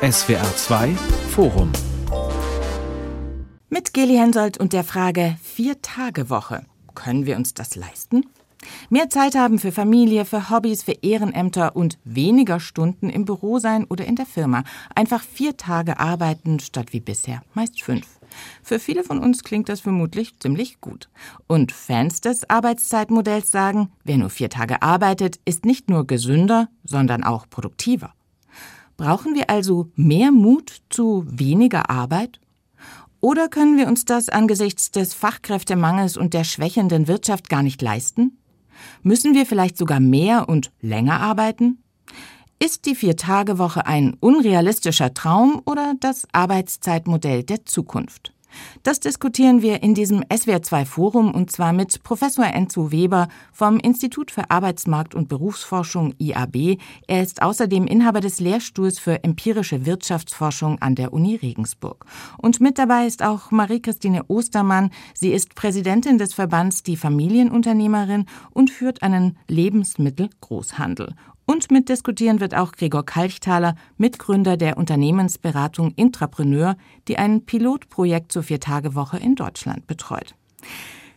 SWR 2 Forum mit Geli Hensoldt und der Frage Vier-Tage-Woche. Können wir uns das leisten? Mehr Zeit haben für Familie, für Hobbys, für Ehrenämter und weniger Stunden im Büro sein oder in der Firma. Einfach vier Tage arbeiten statt wie bisher, meist fünf. Für viele von uns klingt das vermutlich ziemlich gut. Und Fans des Arbeitszeitmodells sagen, wer nur vier Tage arbeitet, ist nicht nur gesünder, sondern auch produktiver. Brauchen wir also mehr Mut zu weniger Arbeit? Oder können wir uns das angesichts des Fachkräftemangels und der schwächenden Wirtschaft gar nicht leisten? Müssen wir vielleicht sogar mehr und länger arbeiten? Ist die Vier-Tage-Woche ein unrealistischer Traum oder das Arbeitszeitmodell der Zukunft? Das diskutieren wir in diesem SWR2 Forum und zwar mit Professor Enzo Weber vom Institut für Arbeitsmarkt und Berufsforschung IAB. Er ist außerdem Inhaber des Lehrstuhls für empirische Wirtschaftsforschung an der Uni Regensburg. Und mit dabei ist auch Marie-Christine Ostermann. Sie ist Präsidentin des Verbands Die Familienunternehmerin und führt einen Lebensmittelgroßhandel. Und mitdiskutieren wird auch Gregor Kalchthaler, Mitgründer der Unternehmensberatung Intrapreneur, die ein Pilotprojekt zur Viertagewoche in Deutschland betreut.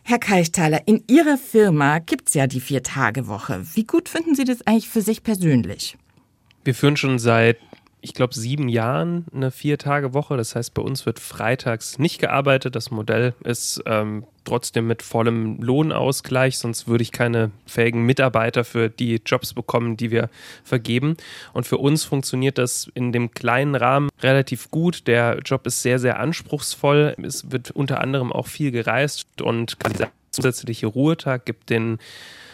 Herr Kalchthaler, in Ihrer Firma gibt's ja die Viertagewoche. Wie gut finden Sie das eigentlich für sich persönlich? Wir führen schon seit ich glaube, sieben Jahren eine Vier-Tage-Woche. Das heißt, bei uns wird freitags nicht gearbeitet. Das Modell ist ähm, trotzdem mit vollem Lohnausgleich, sonst würde ich keine fähigen Mitarbeiter für die Jobs bekommen, die wir vergeben. Und für uns funktioniert das in dem kleinen Rahmen relativ gut. Der Job ist sehr, sehr anspruchsvoll. Es wird unter anderem auch viel gereist und dieser zusätzliche Ruhetag gibt den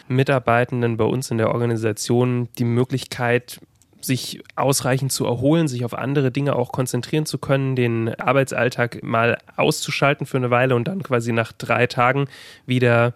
Mitarbeitenden bei uns in der Organisation die Möglichkeit, sich ausreichend zu erholen, sich auf andere Dinge auch konzentrieren zu können, den Arbeitsalltag mal auszuschalten für eine Weile und dann quasi nach drei Tagen wieder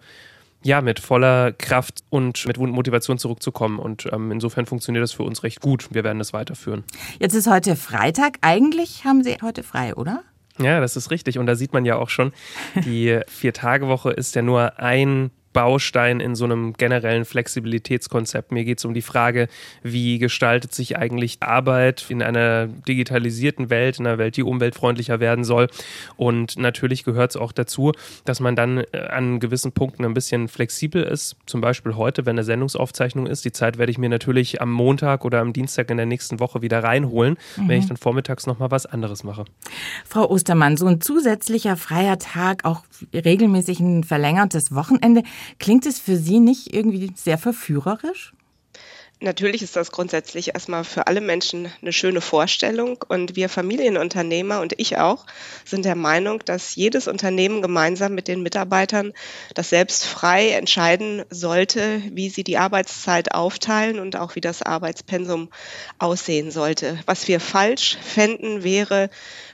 ja, mit voller Kraft und mit Motivation zurückzukommen. Und ähm, insofern funktioniert das für uns recht gut. Wir werden das weiterführen. Jetzt ist heute Freitag. Eigentlich haben Sie heute frei, oder? Ja, das ist richtig. Und da sieht man ja auch schon, die Vier-Tage-Woche ist ja nur ein Baustein in so einem generellen Flexibilitätskonzept. Mir geht es um die Frage, wie gestaltet sich eigentlich Arbeit in einer digitalisierten Welt, in einer Welt, die umweltfreundlicher werden soll. Und natürlich gehört es auch dazu, dass man dann äh, an gewissen Punkten ein bisschen flexibel ist. Zum Beispiel heute, wenn eine Sendungsaufzeichnung ist. Die Zeit werde ich mir natürlich am Montag oder am Dienstag in der nächsten Woche wieder reinholen, mhm. wenn ich dann vormittags nochmal was anderes mache. Frau Ostermann, so ein zusätzlicher freier Tag, auch regelmäßig ein verlängertes Wochenende, Klingt es für Sie nicht irgendwie sehr verführerisch? Natürlich ist das grundsätzlich erstmal für alle Menschen eine schöne Vorstellung und wir Familienunternehmer und ich auch sind der Meinung, dass jedes Unternehmen gemeinsam mit den Mitarbeitern das selbst frei entscheiden sollte, wie sie die Arbeitszeit aufteilen und auch wie das Arbeitspensum aussehen sollte. Was wir falsch fänden, wäre,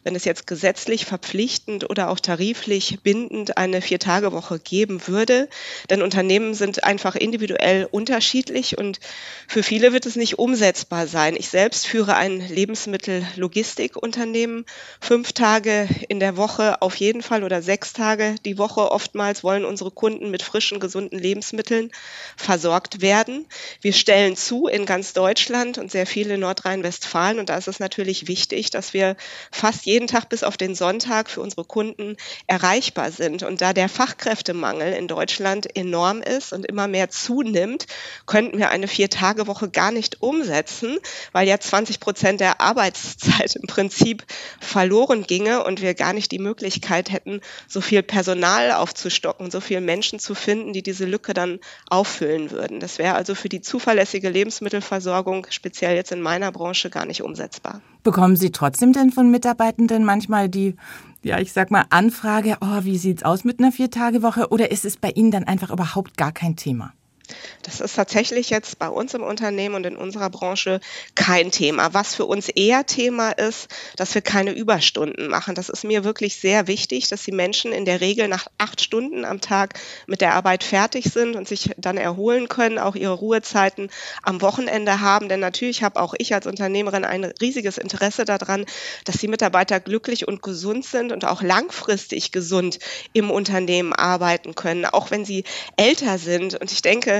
wenn es jetzt gesetzlich verpflichtend oder auch tariflich bindend eine Vier-Tage-Woche geben würde. Denn Unternehmen sind einfach individuell unterschiedlich und für viele wird es nicht umsetzbar sein. Ich selbst führe ein Lebensmittellogistikunternehmen. Fünf Tage in der Woche auf jeden Fall oder sechs Tage die Woche. Oftmals wollen unsere Kunden mit frischen, gesunden Lebensmitteln versorgt werden. Wir stellen zu in ganz Deutschland und sehr viele in Nordrhein-Westfalen. Und da ist es natürlich wichtig, dass wir fast jeden Tag bis auf den Sonntag für unsere Kunden erreichbar sind. Und da der Fachkräftemangel in Deutschland enorm ist und immer mehr zunimmt, könnten wir eine Vier-Tage- Vier-Tage-Woche gar nicht umsetzen, weil ja 20 Prozent der Arbeitszeit im Prinzip verloren ginge und wir gar nicht die Möglichkeit hätten, so viel Personal aufzustocken, so viele Menschen zu finden, die diese Lücke dann auffüllen würden. Das wäre also für die zuverlässige Lebensmittelversorgung, speziell jetzt in meiner Branche, gar nicht umsetzbar. Bekommen Sie trotzdem denn von Mitarbeitenden manchmal die ja, ich sag mal, Anfrage, oh, wie sieht's aus mit einer Viertagewoche? Oder ist es bei Ihnen dann einfach überhaupt gar kein Thema? Das ist tatsächlich jetzt bei uns im Unternehmen und in unserer Branche kein Thema. Was für uns eher Thema ist, dass wir keine Überstunden machen. Das ist mir wirklich sehr wichtig, dass die Menschen in der Regel nach acht Stunden am Tag mit der Arbeit fertig sind und sich dann erholen können, auch ihre Ruhezeiten am Wochenende haben. Denn natürlich habe auch ich als Unternehmerin ein riesiges Interesse daran, dass die Mitarbeiter glücklich und gesund sind und auch langfristig gesund im Unternehmen arbeiten können, auch wenn sie älter sind. Und ich denke,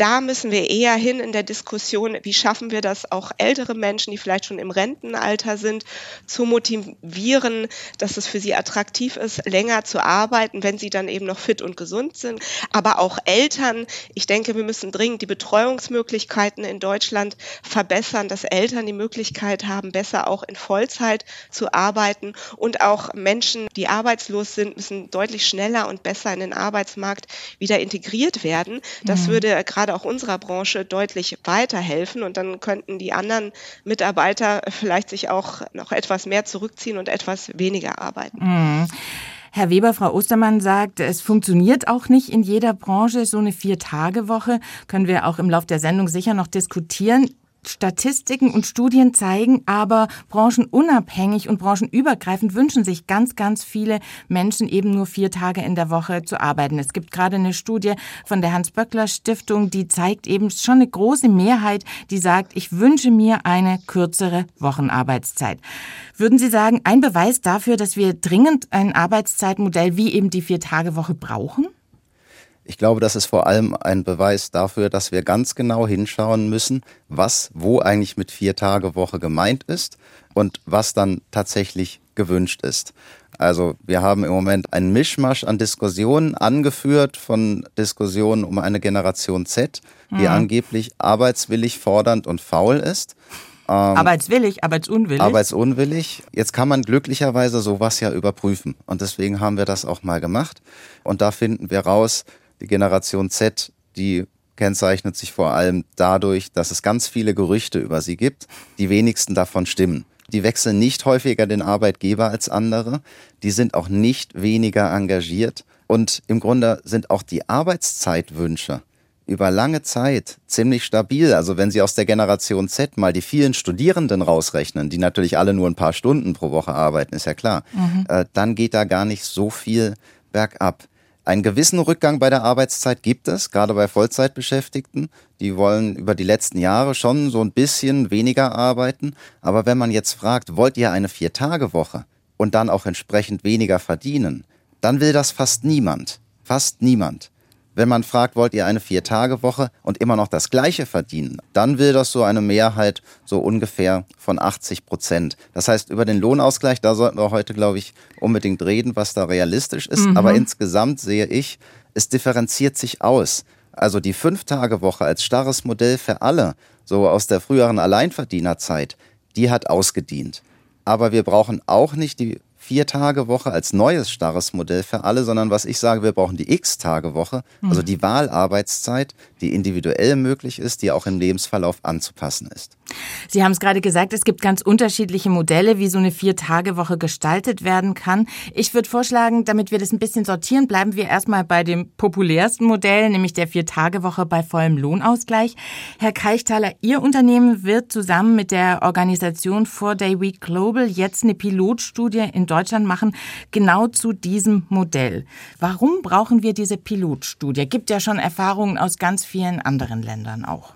Da müssen wir eher hin in der Diskussion, wie schaffen wir das auch ältere Menschen, die vielleicht schon im Rentenalter sind, zu motivieren, dass es für sie attraktiv ist, länger zu arbeiten, wenn sie dann eben noch fit und gesund sind. Aber auch Eltern, ich denke, wir müssen dringend die Betreuungsmöglichkeiten in Deutschland verbessern, dass Eltern die Möglichkeit haben, besser auch in Vollzeit zu arbeiten und auch Menschen, die arbeitslos sind, müssen deutlich schneller und besser in den Arbeitsmarkt wieder integriert werden. Das mhm. würde gerade auch unserer Branche deutlich weiterhelfen und dann könnten die anderen Mitarbeiter vielleicht sich auch noch etwas mehr zurückziehen und etwas weniger arbeiten. Mhm. Herr Weber, Frau Ostermann sagt, es funktioniert auch nicht in jeder Branche so eine Vier-Tage-Woche. Können wir auch im Laufe der Sendung sicher noch diskutieren. Statistiken und Studien zeigen aber, branchenunabhängig und branchenübergreifend wünschen sich ganz, ganz viele Menschen eben nur vier Tage in der Woche zu arbeiten. Es gibt gerade eine Studie von der Hans-Böckler-Stiftung, die zeigt eben schon eine große Mehrheit, die sagt, ich wünsche mir eine kürzere Wochenarbeitszeit. Würden Sie sagen, ein Beweis dafür, dass wir dringend ein Arbeitszeitmodell wie eben die Vier-Tage-Woche brauchen? Ich glaube, das ist vor allem ein Beweis dafür, dass wir ganz genau hinschauen müssen, was wo eigentlich mit vier Tage Woche gemeint ist und was dann tatsächlich gewünscht ist. Also wir haben im Moment einen Mischmasch an Diskussionen angeführt von Diskussionen um eine Generation Z, die mhm. angeblich arbeitswillig, fordernd und faul ist. Ähm, arbeitswillig, arbeitsunwillig. Arbeitsunwillig. Jetzt kann man glücklicherweise sowas ja überprüfen. Und deswegen haben wir das auch mal gemacht. Und da finden wir raus, die Generation Z, die kennzeichnet sich vor allem dadurch, dass es ganz viele Gerüchte über sie gibt, die wenigsten davon stimmen. Die wechseln nicht häufiger den Arbeitgeber als andere, die sind auch nicht weniger engagiert und im Grunde sind auch die Arbeitszeitwünsche über lange Zeit ziemlich stabil. Also wenn Sie aus der Generation Z mal die vielen Studierenden rausrechnen, die natürlich alle nur ein paar Stunden pro Woche arbeiten, ist ja klar, mhm. äh, dann geht da gar nicht so viel bergab. Einen gewissen Rückgang bei der Arbeitszeit gibt es, gerade bei Vollzeitbeschäftigten. Die wollen über die letzten Jahre schon so ein bisschen weniger arbeiten. Aber wenn man jetzt fragt, wollt ihr eine Vier-Tage-Woche und dann auch entsprechend weniger verdienen, dann will das fast niemand. Fast niemand. Wenn man fragt, wollt ihr eine Vier-Tage-Woche und immer noch das Gleiche verdienen, dann will das so eine Mehrheit so ungefähr von 80 Prozent. Das heißt, über den Lohnausgleich, da sollten wir heute, glaube ich, unbedingt reden, was da realistisch ist. Mhm. Aber insgesamt sehe ich, es differenziert sich aus. Also die Fünf-Tage-Woche als starres Modell für alle, so aus der früheren Alleinverdienerzeit, die hat ausgedient. Aber wir brauchen auch nicht die Vier-Tage-Woche als neues starres Modell für alle, sondern was ich sage, wir brauchen die X-Tage-Woche, also mhm. die Wahlarbeitszeit, die individuell möglich ist, die auch im Lebensverlauf anzupassen ist. Sie haben es gerade gesagt, es gibt ganz unterschiedliche Modelle, wie so eine Vier-Tage-Woche gestaltet werden kann. Ich würde vorschlagen, damit wir das ein bisschen sortieren, bleiben wir erstmal bei dem populärsten Modell, nämlich der Vier-Tage-Woche bei vollem Lohnausgleich. Herr Keichtaler, Ihr Unternehmen wird zusammen mit der Organisation Four Day Week Global jetzt eine Pilotstudie in Deutschland machen, genau zu diesem Modell. Warum brauchen wir diese Pilotstudie? Gibt ja schon Erfahrungen aus ganz vielen anderen Ländern auch.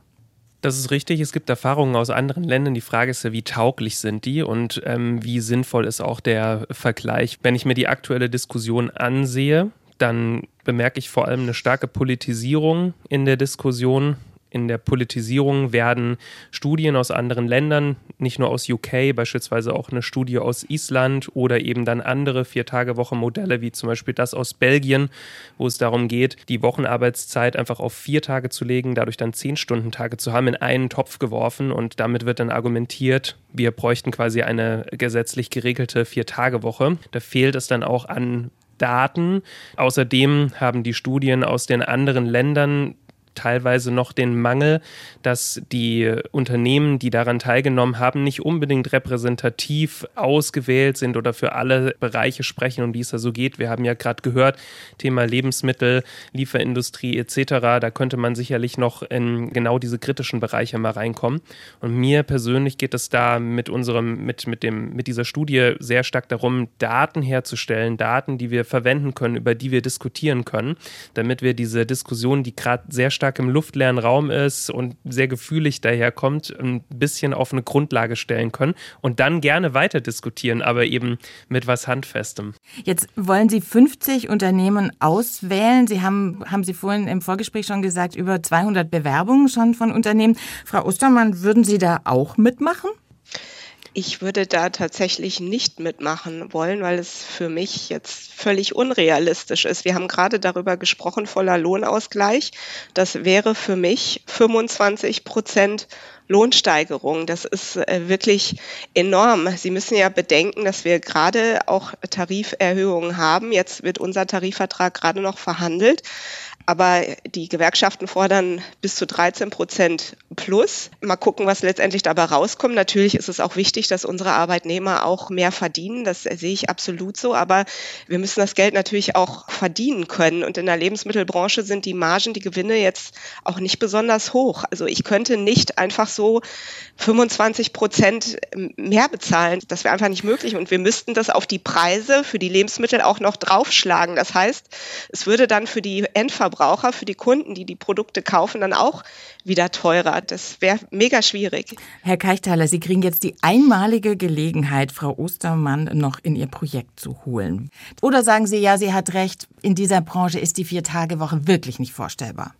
Das ist richtig. Es gibt Erfahrungen aus anderen Ländern. Die Frage ist ja, wie tauglich sind die und ähm, wie sinnvoll ist auch der Vergleich. Wenn ich mir die aktuelle Diskussion ansehe, dann bemerke ich vor allem eine starke Politisierung in der Diskussion in der Politisierung werden Studien aus anderen Ländern, nicht nur aus UK, beispielsweise auch eine Studie aus Island oder eben dann andere Vier-Tage-Woche-Modelle, wie zum Beispiel das aus Belgien, wo es darum geht, die Wochenarbeitszeit einfach auf vier Tage zu legen, dadurch dann zehn Stunden Tage zu haben, in einen Topf geworfen und damit wird dann argumentiert, wir bräuchten quasi eine gesetzlich geregelte Vier-Tage-Woche. Da fehlt es dann auch an Daten. Außerdem haben die Studien aus den anderen Ländern teilweise noch den Mangel, dass die Unternehmen, die daran teilgenommen haben, nicht unbedingt repräsentativ ausgewählt sind oder für alle Bereiche sprechen, um die es da so geht. Wir haben ja gerade gehört, Thema Lebensmittel, Lieferindustrie etc. Da könnte man sicherlich noch in genau diese kritischen Bereiche mal reinkommen. Und mir persönlich geht es da mit unserem, mit, mit dem, mit dieser Studie sehr stark darum, Daten herzustellen, Daten, die wir verwenden können, über die wir diskutieren können, damit wir diese Diskussion, die gerade sehr stark stark im luftleeren Raum ist und sehr gefühlig daherkommt, ein bisschen auf eine Grundlage stellen können und dann gerne weiter diskutieren, aber eben mit was Handfestem. Jetzt wollen Sie 50 Unternehmen auswählen. Sie haben, haben Sie vorhin im Vorgespräch schon gesagt, über 200 Bewerbungen schon von Unternehmen. Frau Ostermann, würden Sie da auch mitmachen? Ich würde da tatsächlich nicht mitmachen wollen, weil es für mich jetzt völlig unrealistisch ist. Wir haben gerade darüber gesprochen, voller Lohnausgleich. Das wäre für mich 25 Prozent Lohnsteigerung. Das ist äh, wirklich enorm. Sie müssen ja bedenken, dass wir gerade auch Tariferhöhungen haben. Jetzt wird unser Tarifvertrag gerade noch verhandelt. Aber die Gewerkschaften fordern bis zu 13 Prozent plus. Mal gucken, was letztendlich dabei rauskommt. Natürlich ist es auch wichtig, dass unsere Arbeitnehmer auch mehr verdienen. Das sehe ich absolut so. Aber wir müssen das Geld natürlich auch verdienen können. Und in der Lebensmittelbranche sind die Margen, die Gewinne jetzt auch nicht besonders hoch. Also ich könnte nicht einfach so 25 Prozent mehr bezahlen. Das wäre einfach nicht möglich. Und wir müssten das auf die Preise für die Lebensmittel auch noch draufschlagen. Das heißt, es würde dann für die Endverbraucher Verbraucher, für die Kunden, die die Produkte kaufen, dann auch wieder teurer. Das wäre mega schwierig. Herr Keichthaler, Sie kriegen jetzt die einmalige Gelegenheit, Frau Ostermann noch in Ihr Projekt zu holen. Oder sagen Sie, ja, sie hat recht, in dieser Branche ist die Vier-Tage-Woche wirklich nicht vorstellbar.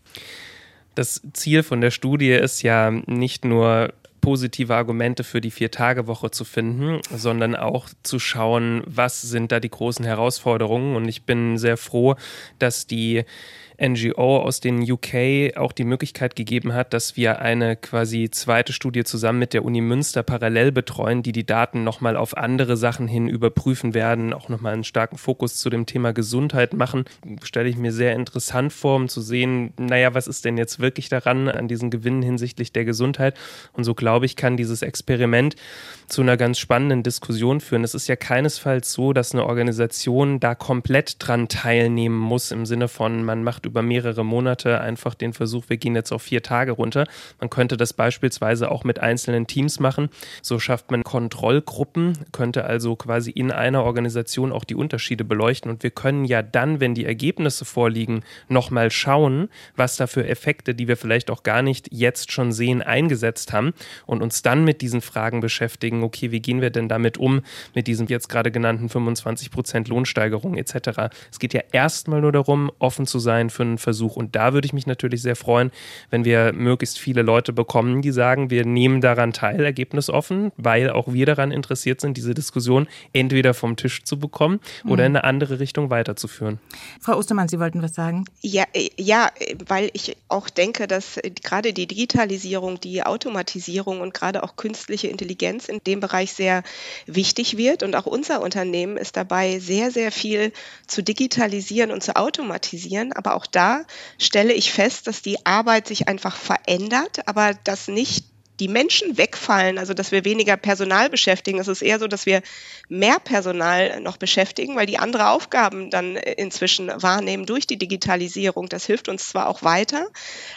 Das Ziel von der Studie ist ja nicht nur positive Argumente für die Vier-Tage-Woche zu finden, sondern auch zu schauen, was sind da die großen Herausforderungen. Und ich bin sehr froh, dass die NGO aus den UK auch die Möglichkeit gegeben hat, dass wir eine quasi zweite Studie zusammen mit der Uni Münster parallel betreuen, die die Daten nochmal auf andere Sachen hin überprüfen werden, auch nochmal einen starken Fokus zu dem Thema Gesundheit machen. Stelle ich mir sehr interessant vor, um zu sehen, naja, was ist denn jetzt wirklich daran an diesen Gewinnen hinsichtlich der Gesundheit? Und so glaube ich, kann dieses Experiment zu einer ganz spannenden Diskussion führen. Es ist ja keinesfalls so, dass eine Organisation da komplett dran teilnehmen muss, im Sinne von, man macht über mehrere Monate einfach den Versuch, wir gehen jetzt auf vier Tage runter. Man könnte das beispielsweise auch mit einzelnen Teams machen. So schafft man Kontrollgruppen, könnte also quasi in einer Organisation auch die Unterschiede beleuchten. Und wir können ja dann, wenn die Ergebnisse vorliegen, nochmal schauen, was da für Effekte, die wir vielleicht auch gar nicht jetzt schon sehen, eingesetzt haben und uns dann mit diesen Fragen beschäftigen, okay, wie gehen wir denn damit um, mit diesem jetzt gerade genannten 25 Prozent Lohnsteigerung etc. Es geht ja erstmal nur darum, offen zu sein für einen Versuch. Und da würde ich mich natürlich sehr freuen, wenn wir möglichst viele Leute bekommen, die sagen, wir nehmen daran teil, ergebnisoffen, weil auch wir daran interessiert sind, diese Diskussion entweder vom Tisch zu bekommen oder mhm. in eine andere Richtung weiterzuführen. Frau Ostermann, Sie wollten was sagen? Ja, äh, ja, weil ich auch denke, dass gerade die Digitalisierung, die Automatisierung und gerade auch künstliche Intelligenz in dem Bereich sehr wichtig wird. Und auch unser Unternehmen ist dabei, sehr, sehr viel zu digitalisieren und zu automatisieren. Aber auch da stelle ich fest, dass die Arbeit sich einfach verändert, aber dass nicht die Menschen wegfallen, also dass wir weniger Personal beschäftigen. Es ist eher so, dass wir mehr Personal noch beschäftigen, weil die andere Aufgaben dann inzwischen wahrnehmen durch die Digitalisierung. Das hilft uns zwar auch weiter,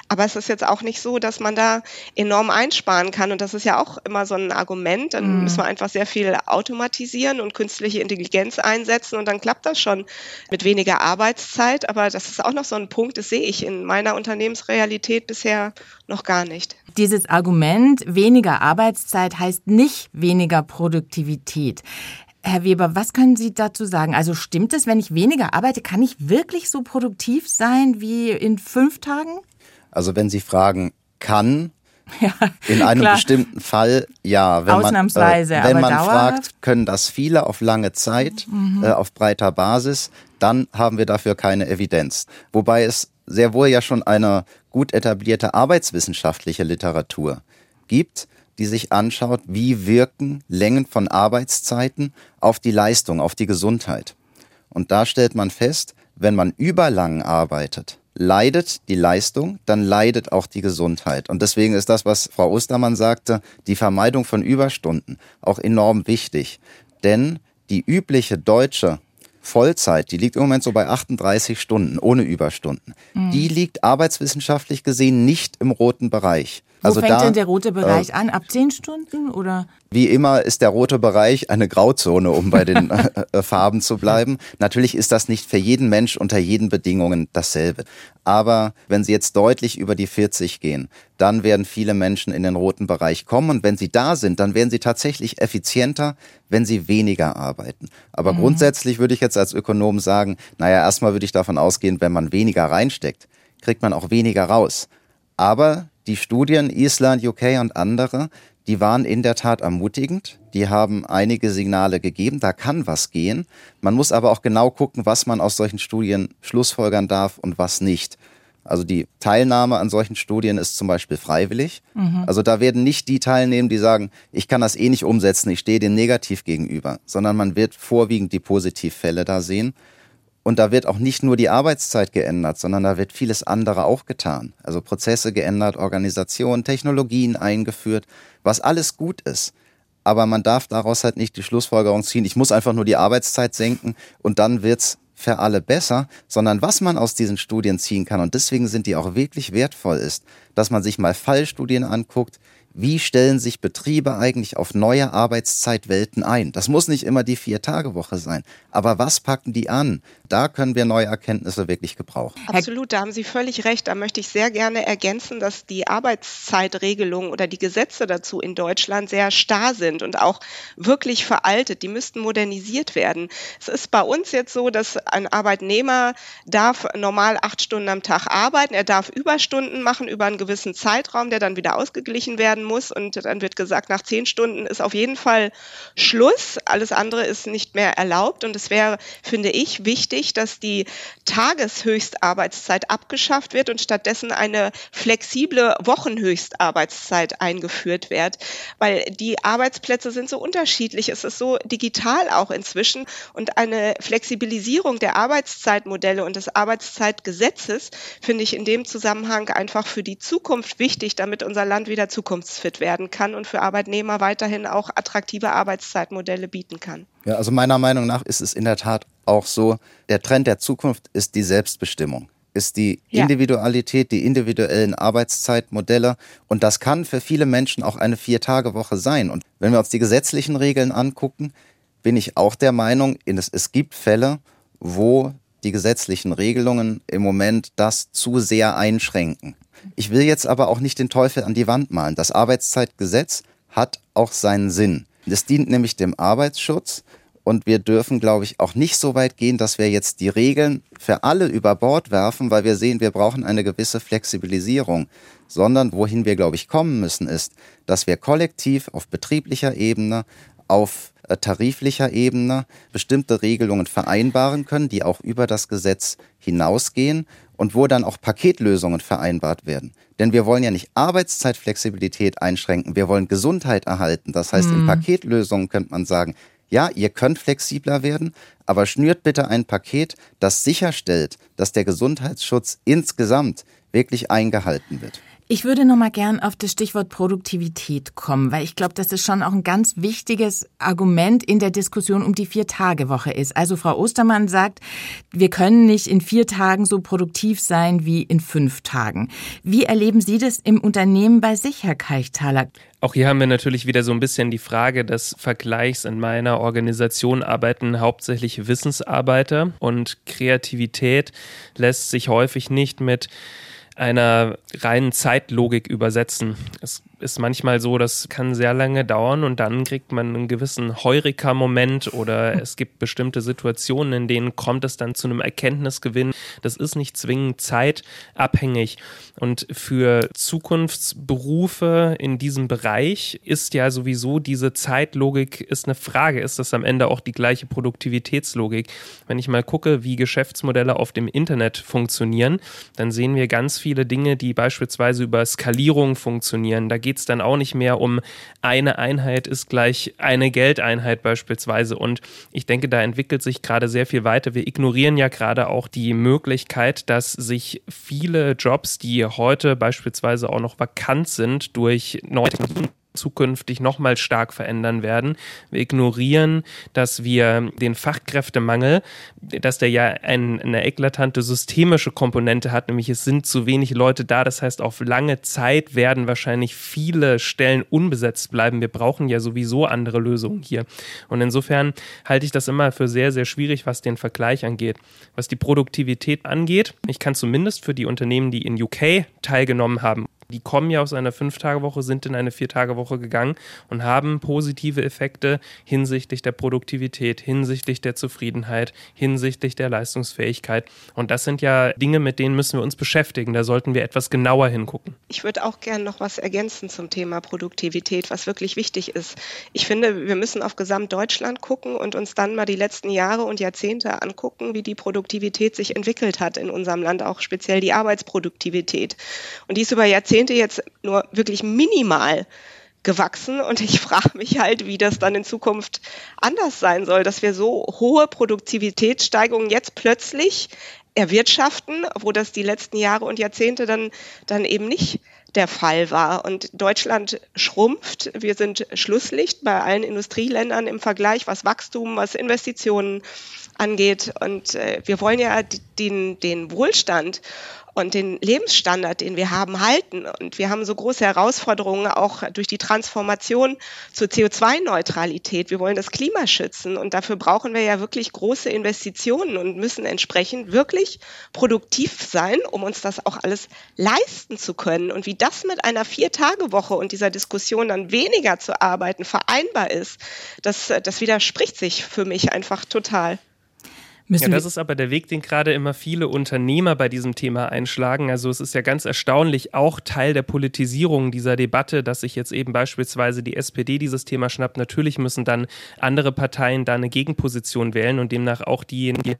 aber es ist jetzt auch nicht so, dass man da enorm einsparen kann. Und das ist ja auch immer so ein Argument. Dann mhm. müssen wir einfach sehr viel automatisieren und künstliche Intelligenz einsetzen und dann klappt das schon mit weniger Arbeitszeit. Aber das ist auch noch so ein Punkt, das sehe ich in meiner Unternehmensrealität bisher noch gar nicht. Dieses Argument, weniger Arbeitszeit heißt nicht weniger Produktivität. Herr Weber, was können Sie dazu sagen? Also stimmt es, wenn ich weniger arbeite, kann ich wirklich so produktiv sein wie in fünf Tagen? Also wenn Sie fragen, kann, ja, in einem klar. bestimmten Fall ja. Wenn Ausnahmsweise. Man, äh, wenn man dauerhaft? fragt, können das viele auf lange Zeit, mhm. äh, auf breiter Basis, dann haben wir dafür keine Evidenz. Wobei es sehr wohl ja schon eine gut etablierte arbeitswissenschaftliche Literatur gibt, die sich anschaut, wie wirken Längen von Arbeitszeiten auf die Leistung, auf die Gesundheit. Und da stellt man fest, wenn man überlang arbeitet, leidet die Leistung, dann leidet auch die Gesundheit. Und deswegen ist das, was Frau Ostermann sagte, die Vermeidung von Überstunden auch enorm wichtig. Denn die übliche deutsche Vollzeit, die liegt im Moment so bei 38 Stunden ohne Überstunden. Mhm. Die liegt arbeitswissenschaftlich gesehen nicht im roten Bereich. Also fängt da, denn der rote Bereich äh, an? Ab zehn Stunden oder? Wie immer ist der rote Bereich eine Grauzone, um bei den äh, Farben zu bleiben. Natürlich ist das nicht für jeden Mensch unter jeden Bedingungen dasselbe. Aber wenn Sie jetzt deutlich über die 40 gehen, dann werden viele Menschen in den roten Bereich kommen. Und wenn sie da sind, dann werden sie tatsächlich effizienter, wenn sie weniger arbeiten. Aber mhm. grundsätzlich würde ich jetzt als Ökonom sagen, naja, erstmal würde ich davon ausgehen, wenn man weniger reinsteckt, kriegt man auch weniger raus. Aber die Studien Island, UK und andere, die waren in der Tat ermutigend. Die haben einige Signale gegeben, da kann was gehen. Man muss aber auch genau gucken, was man aus solchen Studien schlussfolgern darf und was nicht. Also die Teilnahme an solchen Studien ist zum Beispiel freiwillig. Mhm. Also da werden nicht die teilnehmen, die sagen, ich kann das eh nicht umsetzen, ich stehe dem negativ gegenüber, sondern man wird vorwiegend die Positivfälle da sehen. Und da wird auch nicht nur die Arbeitszeit geändert, sondern da wird vieles andere auch getan. Also Prozesse geändert, Organisationen, Technologien eingeführt, was alles gut ist. Aber man darf daraus halt nicht die Schlussfolgerung ziehen, ich muss einfach nur die Arbeitszeit senken und dann wird's für alle besser, sondern was man aus diesen Studien ziehen kann und deswegen sind die auch wirklich wertvoll ist, dass man sich mal Fallstudien anguckt, wie stellen sich Betriebe eigentlich auf neue Arbeitszeitwelten ein? Das muss nicht immer die Vier-Tage-Woche sein. Aber was packen die an? Da können wir neue Erkenntnisse wirklich gebrauchen. Absolut, da haben Sie völlig recht. Da möchte ich sehr gerne ergänzen, dass die Arbeitszeitregelungen oder die Gesetze dazu in Deutschland sehr starr sind und auch wirklich veraltet. Die müssten modernisiert werden. Es ist bei uns jetzt so, dass ein Arbeitnehmer darf normal acht Stunden am Tag arbeiten. Er darf Überstunden machen über einen gewissen Zeitraum, der dann wieder ausgeglichen werden muss. Und dann wird gesagt, nach zehn Stunden ist auf jeden Fall Schluss. Alles andere ist nicht mehr erlaubt. Und es wäre, finde ich, wichtig, dass die Tageshöchstarbeitszeit abgeschafft wird und stattdessen eine flexible Wochenhöchstarbeitszeit eingeführt wird. Weil die Arbeitsplätze sind so unterschiedlich. Es ist so digital auch inzwischen. Und eine Flexibilisierung der Arbeitszeitmodelle und des Arbeitszeitgesetzes finde ich in dem Zusammenhang einfach für die Zukunft wichtig, damit unser Land wieder zukunfts zukunftsfit werden kann und für Arbeitnehmer weiterhin auch attraktive Arbeitszeitmodelle bieten kann. Ja, also meiner Meinung nach ist es in der Tat auch so, der Trend der Zukunft ist die Selbstbestimmung ist die Individualität, die individuellen Arbeitszeitmodelle. Und das kann für viele Menschen auch eine Vier-Tage-Woche sein. Und wenn wir uns die gesetzlichen Regeln angucken, bin ich auch der Meinung, es gibt Fälle, wo die gesetzlichen Regelungen im Moment das zu sehr einschränken. Ich will jetzt aber auch nicht den Teufel an die Wand malen. Das Arbeitszeitgesetz hat auch seinen Sinn. Es dient nämlich dem Arbeitsschutz und wir dürfen, glaube ich, auch nicht so weit gehen, dass wir jetzt die Regeln für alle über Bord werfen, weil wir sehen, wir brauchen eine gewisse Flexibilisierung, sondern wohin wir, glaube ich, kommen müssen, ist, dass wir kollektiv auf betrieblicher Ebene, auf äh, tariflicher Ebene bestimmte Regelungen vereinbaren können, die auch über das Gesetz hinausgehen und wo dann auch Paketlösungen vereinbart werden. Denn wir wollen ja nicht Arbeitszeitflexibilität einschränken, wir wollen Gesundheit erhalten. Das heißt, mhm. in Paketlösungen könnte man sagen, ja, ihr könnt flexibler werden, aber schnürt bitte ein Paket, das sicherstellt, dass der Gesundheitsschutz insgesamt wirklich eingehalten wird. Ich würde noch mal gern auf das Stichwort Produktivität kommen, weil ich glaube, dass das schon auch ein ganz wichtiges Argument in der Diskussion um die Vier-Tage-Woche ist. Also Frau Ostermann sagt, wir können nicht in vier Tagen so produktiv sein wie in fünf Tagen. Wie erleben Sie das im Unternehmen bei sich, Herr Keichthaler? Auch hier haben wir natürlich wieder so ein bisschen die Frage des Vergleichs. In meiner Organisation arbeiten hauptsächlich Wissensarbeiter und Kreativität lässt sich häufig nicht mit einer reinen Zeitlogik übersetzen. Es ist manchmal so, das kann sehr lange dauern und dann kriegt man einen gewissen Heureka-Moment oder es gibt bestimmte Situationen, in denen kommt es dann zu einem Erkenntnisgewinn. Das ist nicht zwingend zeitabhängig. Und für Zukunftsberufe in diesem Bereich ist ja sowieso diese Zeitlogik ist eine Frage. Ist das am Ende auch die gleiche Produktivitätslogik? Wenn ich mal gucke, wie Geschäftsmodelle auf dem Internet funktionieren, dann sehen wir ganz viele Dinge, die beispielsweise über Skalierung funktionieren. Da geht es dann auch nicht mehr um eine Einheit ist gleich eine Geldeinheit beispielsweise. Und ich denke, da entwickelt sich gerade sehr viel weiter. Wir ignorieren ja gerade auch die Möglichkeit, dass sich viele Jobs, die heute beispielsweise auch noch vakant sind, durch neue Technologien zukünftig nochmal stark verändern werden. Wir ignorieren, dass wir den Fachkräftemangel, dass der ja ein, eine eklatante systemische Komponente hat, nämlich es sind zu wenig Leute da. Das heißt, auf lange Zeit werden wahrscheinlich viele Stellen unbesetzt bleiben. Wir brauchen ja sowieso andere Lösungen hier. Und insofern halte ich das immer für sehr, sehr schwierig, was den Vergleich angeht. Was die Produktivität angeht, ich kann zumindest für die Unternehmen, die in UK teilgenommen haben, die kommen ja aus einer Fünf-Tage-Woche, sind in eine Vier-Tage-Woche gegangen und haben positive Effekte hinsichtlich der Produktivität, hinsichtlich der Zufriedenheit, hinsichtlich der Leistungsfähigkeit. Und das sind ja Dinge, mit denen müssen wir uns beschäftigen. Da sollten wir etwas genauer hingucken. Ich würde auch gerne noch was ergänzen zum Thema Produktivität, was wirklich wichtig ist. Ich finde, wir müssen auf Gesamtdeutschland gucken und uns dann mal die letzten Jahre und Jahrzehnte angucken, wie die Produktivität sich entwickelt hat in unserem Land, auch speziell die Arbeitsproduktivität. Und dies über Jahrzehnte Jahrzehnte jetzt nur wirklich minimal gewachsen und ich frage mich halt, wie das dann in Zukunft anders sein soll, dass wir so hohe Produktivitätssteigerungen jetzt plötzlich erwirtschaften, wo das die letzten Jahre und Jahrzehnte dann, dann eben nicht der Fall war. Und Deutschland schrumpft. Wir sind Schlusslicht bei allen Industrieländern im Vergleich, was Wachstum, was Investitionen angeht. Und äh, wir wollen ja den, den Wohlstand und den Lebensstandard, den wir haben, halten. Und wir haben so große Herausforderungen auch durch die Transformation zur CO2-Neutralität. Wir wollen das Klima schützen und dafür brauchen wir ja wirklich große Investitionen und müssen entsprechend wirklich produktiv sein, um uns das auch alles leisten zu können. Und wie das mit einer Vier-Tage-Woche und dieser Diskussion dann weniger zu arbeiten vereinbar ist, das, das widerspricht sich für mich einfach total. Müssen ja, das ist aber der Weg, den gerade immer viele Unternehmer bei diesem Thema einschlagen. Also es ist ja ganz erstaunlich auch Teil der Politisierung dieser Debatte, dass sich jetzt eben beispielsweise die SPD dieses Thema schnappt. Natürlich müssen dann andere Parteien da eine Gegenposition wählen und demnach auch diejenigen, die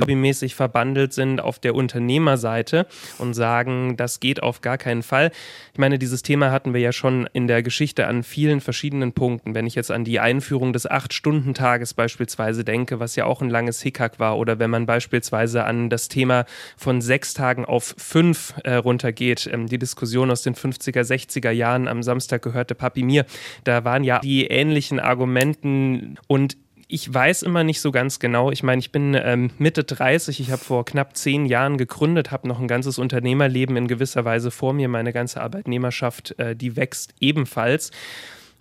lobbymäßig verbandelt sind auf der Unternehmerseite und sagen, das geht auf gar keinen Fall. Ich meine, dieses Thema hatten wir ja schon in der Geschichte an vielen verschiedenen Punkten. Wenn ich jetzt an die Einführung des Acht-Stunden-Tages beispielsweise denke, was ja auch ein langes Hickhack war, oder wenn man beispielsweise an das Thema von sechs Tagen auf fünf äh, runtergeht, ähm, die Diskussion aus den 50er, 60er Jahren am Samstag gehörte Papi mir, da waren ja die ähnlichen Argumenten und ich weiß immer nicht so ganz genau. Ich meine, ich bin ähm, Mitte 30, ich habe vor knapp zehn Jahren gegründet, habe noch ein ganzes Unternehmerleben in gewisser Weise vor mir. Meine ganze Arbeitnehmerschaft, äh, die wächst ebenfalls.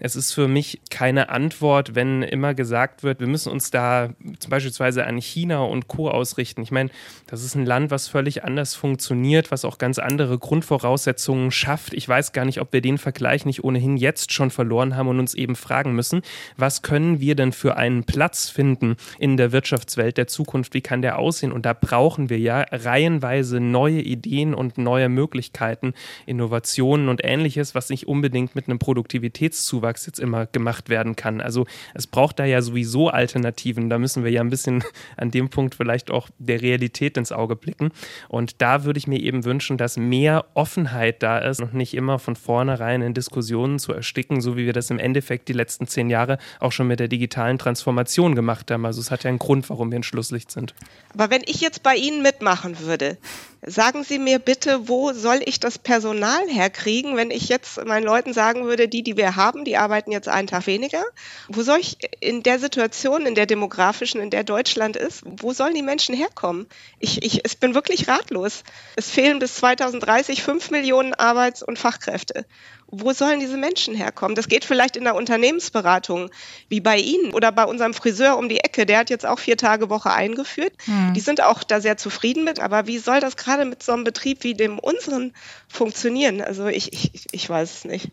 Es ist für mich keine Antwort, wenn immer gesagt wird, wir müssen uns da zum beispielsweise an China und Co. ausrichten. Ich meine, das ist ein Land, was völlig anders funktioniert, was auch ganz andere Grundvoraussetzungen schafft. Ich weiß gar nicht, ob wir den Vergleich nicht ohnehin jetzt schon verloren haben und uns eben fragen müssen, was können wir denn für einen Platz finden in der Wirtschaftswelt der Zukunft? Wie kann der aussehen? Und da brauchen wir ja reihenweise neue Ideen und neue Möglichkeiten, Innovationen und ähnliches, was nicht unbedingt mit einem Produktivitätszuwachs Zuwachs jetzt immer gemacht werden kann. Also es braucht da ja sowieso Alternativen. Da müssen wir ja ein bisschen an dem Punkt vielleicht auch der Realität ins Auge blicken. Und da würde ich mir eben wünschen, dass mehr Offenheit da ist und nicht immer von vornherein in Diskussionen zu ersticken, so wie wir das im Endeffekt die letzten zehn Jahre auch schon mit der digitalen Transformation gemacht haben. Also es hat ja einen Grund, warum wir ein Schlusslicht sind. Aber wenn ich jetzt bei Ihnen mitmachen würde, Sagen Sie mir bitte, wo soll ich das Personal herkriegen, wenn ich jetzt meinen Leuten sagen würde, die, die wir haben, die arbeiten jetzt einen Tag weniger? Wo soll ich in der Situation, in der demografischen, in der Deutschland ist, wo sollen die Menschen herkommen? Ich, ich, ich bin wirklich ratlos. Es fehlen bis 2030 fünf Millionen Arbeits- und Fachkräfte wo sollen diese Menschen herkommen? Das geht vielleicht in der Unternehmensberatung, wie bei Ihnen oder bei unserem Friseur um die Ecke. Der hat jetzt auch vier Tage Woche eingeführt. Hm. Die sind auch da sehr zufrieden mit. Aber wie soll das gerade mit so einem Betrieb wie dem unseren funktionieren? Also ich, ich, ich weiß es nicht.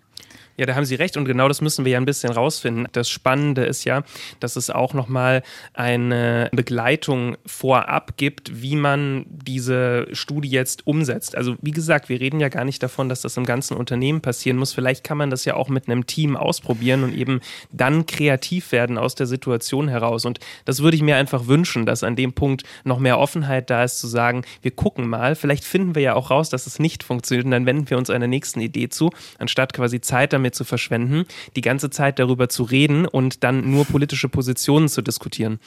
Ja, da haben Sie recht und genau das müssen wir ja ein bisschen rausfinden. Das Spannende ist ja, dass es auch nochmal eine Begleitung vorab gibt, wie man diese Studie jetzt umsetzt. Also wie gesagt, wir reden ja gar nicht davon, dass das im ganzen Unternehmen passieren muss. Vielleicht kann man das ja auch mit einem Team ausprobieren und eben dann kreativ werden aus der Situation heraus. Und das würde ich mir einfach wünschen, dass an dem Punkt noch mehr Offenheit da ist, zu sagen, wir gucken mal, vielleicht finden wir ja auch raus, dass es nicht funktioniert und dann wenden wir uns einer nächsten Idee zu, anstatt quasi Zeit damit damit zu verschwenden, die ganze Zeit darüber zu reden und dann nur politische Positionen zu diskutieren.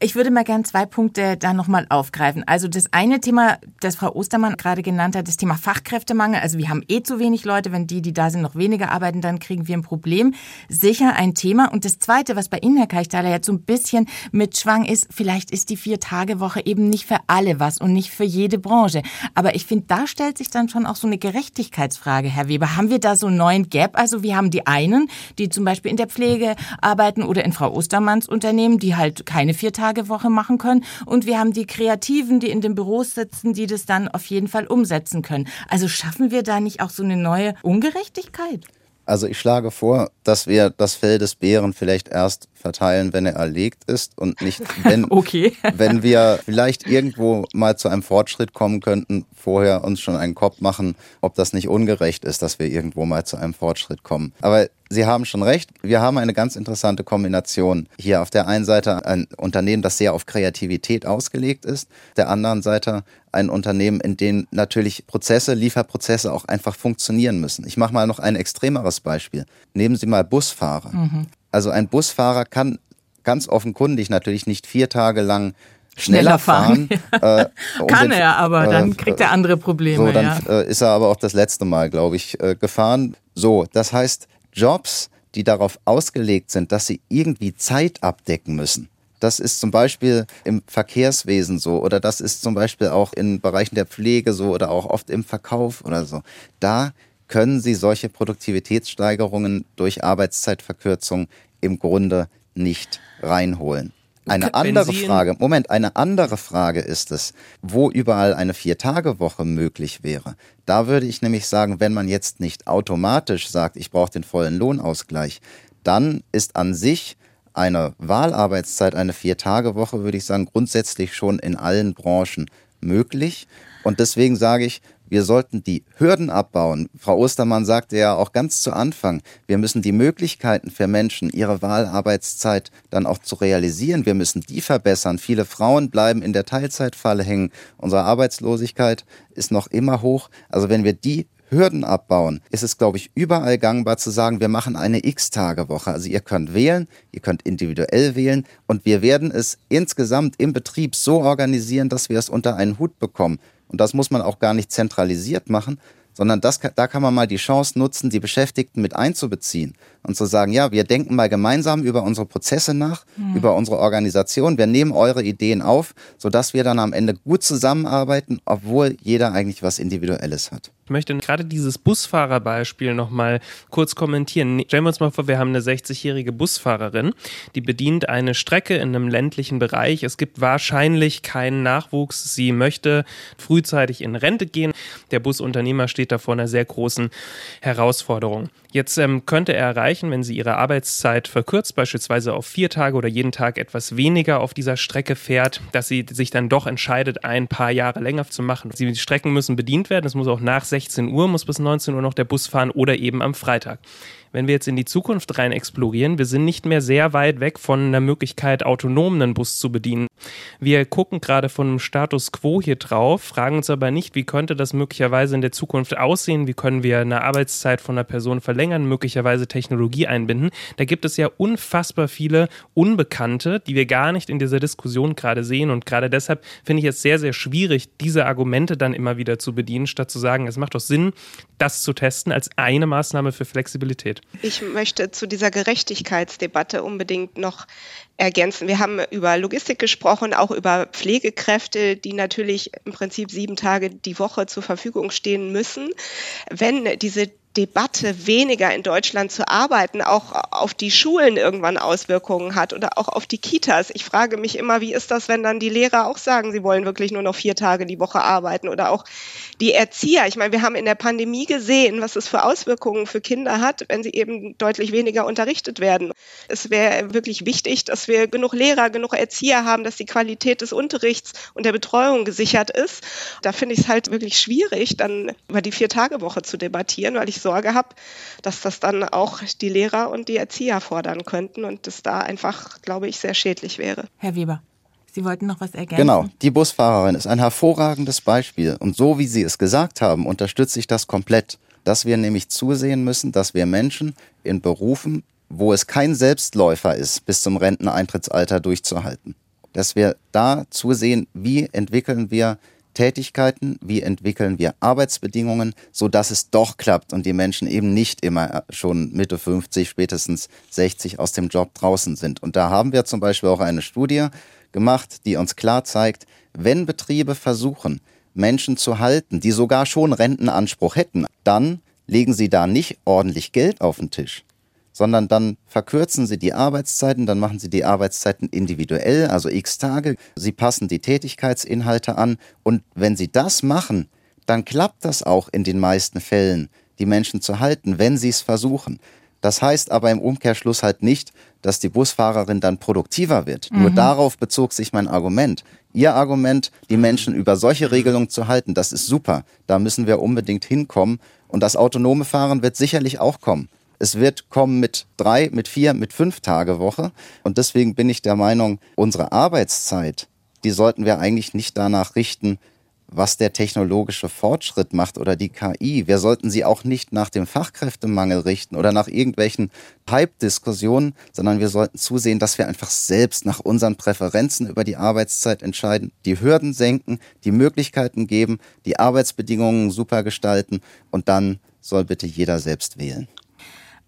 Ich würde mal gerne zwei Punkte da nochmal aufgreifen. Also das eine Thema, das Frau Ostermann gerade genannt hat, das Thema Fachkräftemangel. Also wir haben eh zu wenig Leute. Wenn die, die da sind, noch weniger arbeiten, dann kriegen wir ein Problem. Sicher ein Thema. Und das zweite, was bei Ihnen, Herr Keichthaler, jetzt so ein bisschen mitschwang, ist, vielleicht ist die Vier-Tage-Woche eben nicht für alle was und nicht für jede Branche. Aber ich finde, da stellt sich dann schon auch so eine Gerechtigkeitsfrage, Herr Weber. Haben wir da so einen neuen Gap? Also wir haben die einen, die zum Beispiel in der Pflege arbeiten oder in Frau Ostermanns Unternehmen, die halt keine Vier-Tage-Woche machen können. Und wir haben die Kreativen, die in den Büros sitzen, die das dann auf jeden Fall umsetzen können. Also schaffen wir da nicht auch so eine neue Ungerechtigkeit? Also ich schlage vor, dass wir das Fell des Bären vielleicht erst verteilen, wenn er erlegt ist und nicht, wenn, okay. wenn wir vielleicht irgendwo mal zu einem Fortschritt kommen könnten, vorher uns schon einen Kopf machen, ob das nicht ungerecht ist, dass wir irgendwo mal zu einem Fortschritt kommen. Aber Sie haben schon recht. Wir haben eine ganz interessante Kombination. Hier auf der einen Seite ein Unternehmen, das sehr auf Kreativität ausgelegt ist. Der anderen Seite ein Unternehmen, in dem natürlich Prozesse, Lieferprozesse auch einfach funktionieren müssen. Ich mache mal noch ein extremeres Beispiel. Nehmen Sie mal Busfahrer. Mhm. Also ein Busfahrer kann ganz offenkundig natürlich nicht vier Tage lang schneller, schneller fahren. fahren. äh, Kann den, er, aber dann äh, kriegt er andere Probleme. So, dann ja. äh, ist er aber auch das letzte Mal, glaube ich, äh, gefahren. So, das heißt, Jobs, die darauf ausgelegt sind, dass sie irgendwie Zeit abdecken müssen. Das ist zum Beispiel im Verkehrswesen so oder das ist zum Beispiel auch in Bereichen der Pflege so oder auch oft im Verkauf oder so. Da können Sie solche Produktivitätssteigerungen durch Arbeitszeitverkürzung im Grunde nicht reinholen. Eine andere Frage, Moment, eine andere Frage ist es, wo überall eine Vier-Tage-Woche möglich wäre. Da würde ich nämlich sagen, wenn man jetzt nicht automatisch sagt, ich brauche den vollen Lohnausgleich, dann ist an sich eine Wahlarbeitszeit, eine Vier-Tage-Woche, würde ich sagen, grundsätzlich schon in allen Branchen möglich. Und deswegen sage ich, wir sollten die Hürden abbauen. Frau Ostermann sagte ja auch ganz zu Anfang, wir müssen die Möglichkeiten für Menschen, ihre Wahlarbeitszeit dann auch zu realisieren, wir müssen die verbessern. Viele Frauen bleiben in der Teilzeitfalle hängen. Unsere Arbeitslosigkeit ist noch immer hoch. Also wenn wir die Hürden abbauen, ist es, glaube ich, überall gangbar zu sagen, wir machen eine X-Tage-Woche. Also ihr könnt wählen, ihr könnt individuell wählen und wir werden es insgesamt im Betrieb so organisieren, dass wir es unter einen Hut bekommen. Und das muss man auch gar nicht zentralisiert machen, sondern das, da kann man mal die Chance nutzen, die Beschäftigten mit einzubeziehen und zu sagen, ja, wir denken mal gemeinsam über unsere Prozesse nach, mhm. über unsere Organisation, wir nehmen eure Ideen auf, sodass wir dann am Ende gut zusammenarbeiten, obwohl jeder eigentlich was Individuelles hat. Ich möchte gerade dieses Busfahrerbeispiel nochmal kurz kommentieren. Stellen wir uns mal vor, wir haben eine 60-jährige Busfahrerin, die bedient eine Strecke in einem ländlichen Bereich. Es gibt wahrscheinlich keinen Nachwuchs. Sie möchte frühzeitig in Rente gehen. Der Busunternehmer steht da vor einer sehr großen Herausforderung. Jetzt ähm, könnte er erreichen, wenn sie ihre Arbeitszeit verkürzt, beispielsweise auf vier Tage oder jeden Tag etwas weniger auf dieser Strecke fährt, dass sie sich dann doch entscheidet, ein paar Jahre länger zu machen. Die Strecken müssen bedient werden. Es muss auch nach 16 Uhr, muss bis 19 Uhr noch der Bus fahren oder eben am Freitag wenn wir jetzt in die Zukunft rein explorieren, wir sind nicht mehr sehr weit weg von der Möglichkeit, autonom einen Bus zu bedienen. Wir gucken gerade von einem Status quo hier drauf, fragen uns aber nicht, wie könnte das möglicherweise in der Zukunft aussehen, wie können wir eine Arbeitszeit von einer Person verlängern, möglicherweise Technologie einbinden. Da gibt es ja unfassbar viele Unbekannte, die wir gar nicht in dieser Diskussion gerade sehen und gerade deshalb finde ich es sehr, sehr schwierig, diese Argumente dann immer wieder zu bedienen, statt zu sagen, es macht doch Sinn, das zu testen als eine Maßnahme für Flexibilität. Ich möchte zu dieser Gerechtigkeitsdebatte unbedingt noch ergänzen. Wir haben über Logistik gesprochen, auch über Pflegekräfte, die natürlich im Prinzip sieben Tage die Woche zur Verfügung stehen müssen. Wenn diese Debatte, weniger in Deutschland zu arbeiten, auch auf die Schulen irgendwann Auswirkungen hat oder auch auf die Kitas. Ich frage mich immer, wie ist das, wenn dann die Lehrer auch sagen, sie wollen wirklich nur noch vier Tage die Woche arbeiten oder auch die Erzieher. Ich meine, wir haben in der Pandemie gesehen, was es für Auswirkungen für Kinder hat, wenn sie eben deutlich weniger unterrichtet werden. Es wäre wirklich wichtig, dass wir genug Lehrer, genug Erzieher haben, dass die Qualität des Unterrichts und der Betreuung gesichert ist. Da finde ich es halt wirklich schwierig, dann über die Vier-Tage-Woche zu debattieren, weil ich Sorge habe, dass das dann auch die Lehrer und die Erzieher fordern könnten und das da einfach, glaube ich, sehr schädlich wäre. Herr Weber. Sie wollten noch was ergänzen? Genau, die Busfahrerin ist ein hervorragendes Beispiel. Und so wie Sie es gesagt haben, unterstütze ich das komplett. dass wir nämlich zusehen müssen, dass wir Menschen in Berufen, wo es kein Selbstläufer ist, bis zum Renteneintrittsalter durchzuhalten, dass wir da zusehen, wie entwickeln wir Tätigkeiten, wie entwickeln wir Arbeitsbedingungen, so dass es doch klappt und die Menschen eben nicht immer schon Mitte 50, spätestens 60 aus dem Job draußen sind. Und da haben wir zum Beispiel auch eine Studie gemacht, die uns klar zeigt, wenn Betriebe versuchen, Menschen zu halten, die sogar schon Rentenanspruch hätten, dann legen sie da nicht ordentlich Geld auf den Tisch, sondern dann verkürzen sie die Arbeitszeiten, dann machen sie die Arbeitszeiten individuell, also x Tage, sie passen die Tätigkeitsinhalte an und wenn sie das machen, dann klappt das auch in den meisten Fällen, die Menschen zu halten, wenn sie es versuchen. Das heißt aber im Umkehrschluss halt nicht, dass die Busfahrerin dann produktiver wird. Mhm. Nur darauf bezog sich mein Argument. Ihr Argument, die Menschen über solche Regelungen zu halten, das ist super. Da müssen wir unbedingt hinkommen. Und das autonome Fahren wird sicherlich auch kommen. Es wird kommen mit drei, mit vier, mit fünf Tage Woche. Und deswegen bin ich der Meinung, unsere Arbeitszeit, die sollten wir eigentlich nicht danach richten, was der technologische Fortschritt macht oder die KI. Wir sollten sie auch nicht nach dem Fachkräftemangel richten oder nach irgendwelchen Hype-Diskussionen, sondern wir sollten zusehen, dass wir einfach selbst nach unseren Präferenzen über die Arbeitszeit entscheiden, die Hürden senken, die Möglichkeiten geben, die Arbeitsbedingungen super gestalten und dann soll bitte jeder selbst wählen.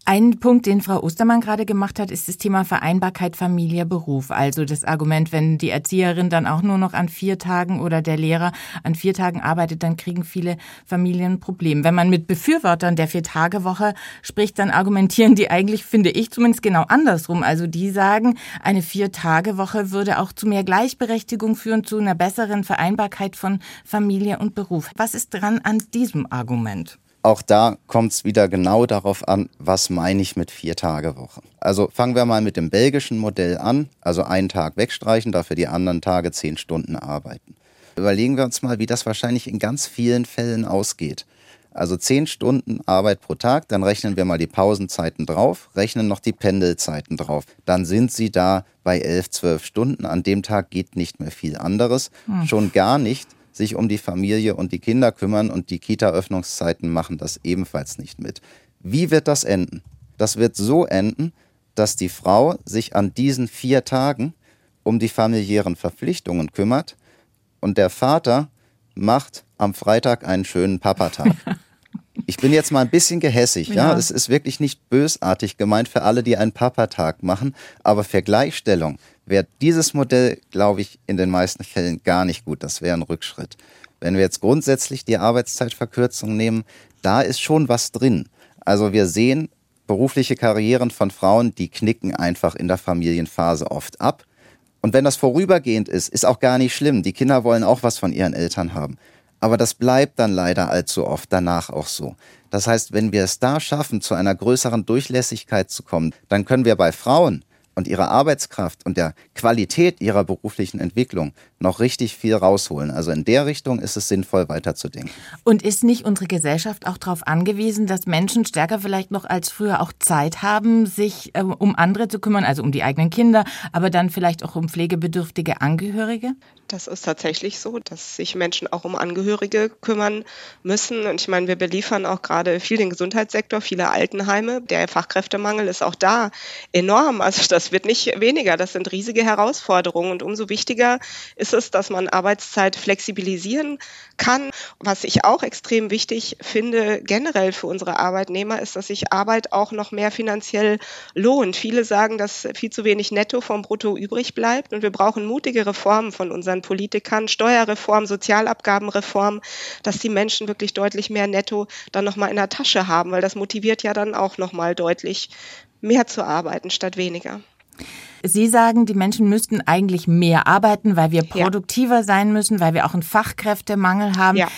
Ein Punkt, den Frau Ostermann gerade gemacht hat, ist das Thema Vereinbarkeit Familie, Beruf. Also das Argument, wenn die Erzieherin dann auch nur noch an vier Tagen oder der Lehrer an vier Tagen arbeitet, dann kriegen viele Familien ein Problem. Wenn man mit Befürwortern der Vier-Tage-Woche spricht, dann argumentieren die eigentlich, finde ich zumindest genau andersrum. Also die sagen, eine Vier-Tage-Woche würde auch zu mehr Gleichberechtigung führen, zu einer besseren Vereinbarkeit von Familie und Beruf. Was ist dran an diesem Argument? Auch da kommt es wieder genau darauf an, was meine ich mit vier Tage Woche. Also fangen wir mal mit dem belgischen Modell an, also einen Tag wegstreichen, dafür die anderen Tage zehn Stunden arbeiten. Überlegen wir uns mal, wie das wahrscheinlich in ganz vielen Fällen ausgeht. Also zehn Stunden Arbeit pro Tag, dann rechnen wir mal die Pausenzeiten drauf, rechnen noch die Pendelzeiten drauf. Dann sind Sie da bei elf, zwölf Stunden. An dem Tag geht nicht mehr viel anderes. Hm. Schon gar nicht, sich um die Familie und die Kinder kümmern und die Kita-Öffnungszeiten machen das ebenfalls nicht mit. Wie wird das enden? Das wird so enden, dass die Frau sich an diesen vier Tagen um die familiären Verpflichtungen kümmert und der Vater macht am Freitag einen schönen Papatag. Ich bin jetzt mal ein bisschen gehässig, ja. ja. Es ist wirklich nicht bösartig gemeint für alle, die einen Papatag machen, aber für Gleichstellung wäre dieses Modell, glaube ich, in den meisten Fällen gar nicht gut. Das wäre ein Rückschritt. Wenn wir jetzt grundsätzlich die Arbeitszeitverkürzung nehmen, da ist schon was drin. Also wir sehen berufliche Karrieren von Frauen, die knicken einfach in der Familienphase oft ab. Und wenn das vorübergehend ist, ist auch gar nicht schlimm. Die Kinder wollen auch was von ihren Eltern haben. Aber das bleibt dann leider allzu oft danach auch so. Das heißt, wenn wir es da schaffen, zu einer größeren Durchlässigkeit zu kommen, dann können wir bei Frauen und ihrer Arbeitskraft und der Qualität ihrer beruflichen Entwicklung noch richtig viel rausholen. Also in der Richtung ist es sinnvoll, weiterzudenken. Und ist nicht unsere Gesellschaft auch darauf angewiesen, dass Menschen stärker vielleicht noch als früher auch Zeit haben, sich äh, um andere zu kümmern, also um die eigenen Kinder, aber dann vielleicht auch um pflegebedürftige Angehörige? Das ist tatsächlich so, dass sich Menschen auch um Angehörige kümmern müssen. Und ich meine, wir beliefern auch gerade viel den Gesundheitssektor, viele Altenheime. Der Fachkräftemangel ist auch da enorm. Also das wird nicht weniger. Das sind riesige Herausforderungen. Und umso wichtiger ist es, dass man Arbeitszeit flexibilisieren kann. Was ich auch extrem wichtig finde, generell für unsere Arbeitnehmer, ist, dass sich Arbeit auch noch mehr finanziell lohnt. Viele sagen, dass viel zu wenig netto vom Brutto übrig bleibt. Und wir brauchen mutige Reformen von unseren unseren Politikern, Steuerreform, Sozialabgabenreform, dass die Menschen wirklich deutlich mehr Netto dann nochmal in der Tasche haben, weil das motiviert ja dann auch nochmal deutlich mehr zu arbeiten statt weniger. Sie sagen, die Menschen müssten eigentlich mehr arbeiten, weil wir produktiver ja. sein müssen, weil wir auch einen Fachkräftemangel haben. Ja.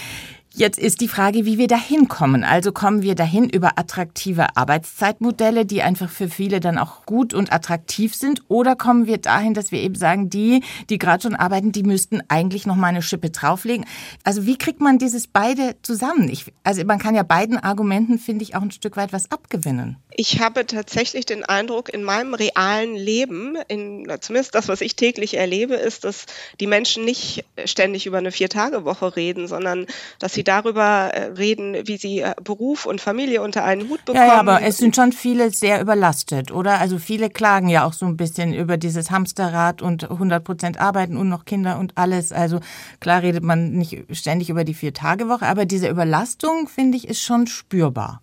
Jetzt ist die Frage, wie wir dahin kommen. Also kommen wir dahin über attraktive Arbeitszeitmodelle, die einfach für viele dann auch gut und attraktiv sind, oder kommen wir dahin, dass wir eben sagen, die, die gerade schon arbeiten, die müssten eigentlich noch mal eine Schippe drauflegen. Also wie kriegt man dieses beide zusammen? Ich, also man kann ja beiden Argumenten finde ich auch ein Stück weit was abgewinnen. Ich habe tatsächlich den Eindruck, in meinem realen Leben, in, zumindest das, was ich täglich erlebe, ist, dass die Menschen nicht ständig über eine Vier-Tage-Woche reden, sondern dass sie darüber äh, reden, wie sie äh, Beruf und Familie unter einen Hut bekommen. Ja, ja, aber es sind schon viele sehr überlastet, oder? Also viele klagen ja auch so ein bisschen über dieses Hamsterrad und 100 Prozent arbeiten und noch Kinder und alles. Also klar redet man nicht ständig über die Vier-Tage-Woche, aber diese Überlastung, finde ich, ist schon spürbar.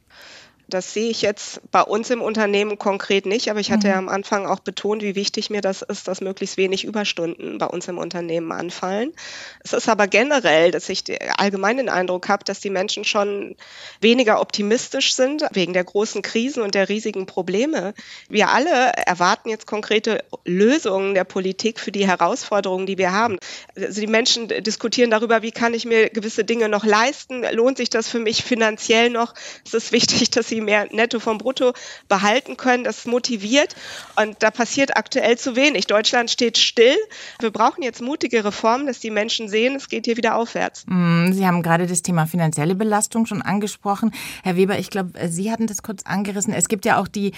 Das sehe ich jetzt bei uns im Unternehmen konkret nicht, aber ich hatte mhm. ja am Anfang auch betont, wie wichtig mir das ist, dass möglichst wenig Überstunden bei uns im Unternehmen anfallen. Es ist aber generell, dass ich allgemein den Eindruck habe, dass die Menschen schon weniger optimistisch sind wegen der großen Krisen und der riesigen Probleme. Wir alle erwarten jetzt konkrete Lösungen der Politik für die Herausforderungen, die wir haben. Also die Menschen diskutieren darüber, wie kann ich mir gewisse Dinge noch leisten? Lohnt sich das für mich finanziell noch? Es ist wichtig, dass sie sie mehr Netto vom Brutto behalten können. Das motiviert und da passiert aktuell zu wenig. Deutschland steht still. Wir brauchen jetzt mutige Reformen, dass die Menschen sehen, es geht hier wieder aufwärts. Mm, sie haben gerade das Thema finanzielle Belastung schon angesprochen. Herr Weber, ich glaube, Sie hatten das kurz angerissen. Es gibt ja auch die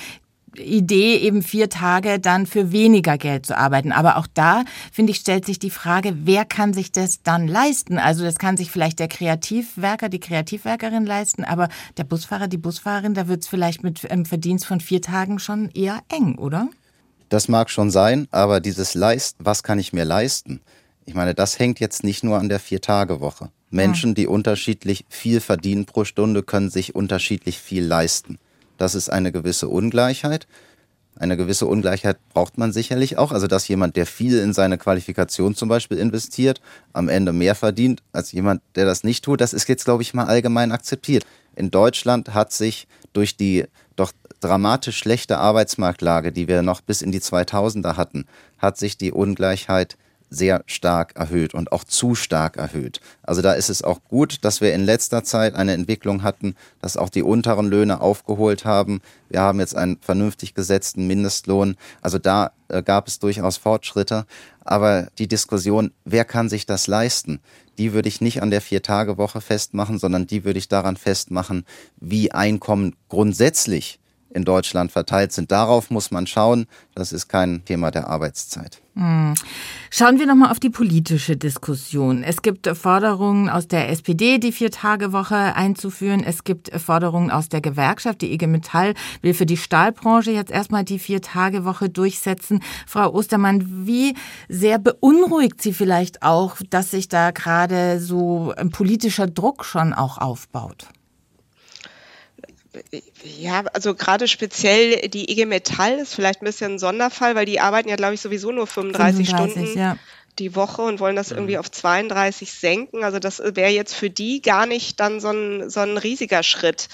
Idee, eben vier Tage dann für weniger Geld zu arbeiten. Aber auch da, finde ich, stellt sich die Frage, wer kann sich das dann leisten? Also das kann sich vielleicht der Kreativwerker, die Kreativwerkerin leisten, aber der Busfahrer, die Busfahrerin, da wird es vielleicht mit einem Verdienst von vier Tagen schon eher eng, oder? Das mag schon sein, aber dieses Leisten, was kann ich mir leisten? Ich meine, das hängt jetzt nicht nur an der Vier-Tage-Woche. Menschen, die unterschiedlich viel verdienen pro Stunde, können sich unterschiedlich viel leisten. Das ist eine gewisse Ungleichheit. Eine gewisse Ungleichheit braucht man sicherlich auch. Also, dass jemand, der viel in seine Qualifikation zum Beispiel investiert, am Ende mehr verdient als jemand, der das nicht tut, das ist jetzt, glaube ich, mal allgemein akzeptiert. In Deutschland hat sich durch die doch dramatisch schlechte Arbeitsmarktlage, die wir noch bis in die 2000er hatten, hat sich die Ungleichheit sehr stark erhöht und auch zu stark erhöht. Also da ist es auch gut, dass wir in letzter Zeit eine Entwicklung hatten, dass auch die unteren Löhne aufgeholt haben. Wir haben jetzt einen vernünftig gesetzten Mindestlohn. Also da äh, gab es durchaus Fortschritte. Aber die Diskussion, wer kann sich das leisten, die würde ich nicht an der Vier-Tage-Woche festmachen, sondern die würde ich daran festmachen, wie Einkommen grundsätzlich in Deutschland verteilt sind. Darauf muss man schauen. Das ist kein Thema der Arbeitszeit. Hm. Schauen wir nochmal auf die politische Diskussion. Es gibt Forderungen aus der SPD, die Vier-Tage-Woche einzuführen. Es gibt Forderungen aus der Gewerkschaft. Die IG Metall will für die Stahlbranche jetzt erstmal die Vier-Tage-Woche durchsetzen. Frau Ostermann, wie sehr beunruhigt Sie vielleicht auch, dass sich da gerade so ein politischer Druck schon auch aufbaut? Ja, also gerade speziell die IG Metall ist vielleicht ein bisschen ein Sonderfall, weil die arbeiten ja, glaube ich, sowieso nur 35, 35 Stunden ja. die Woche und wollen das irgendwie mhm. auf 32 senken. Also das wäre jetzt für die gar nicht dann so ein, so ein riesiger Schritt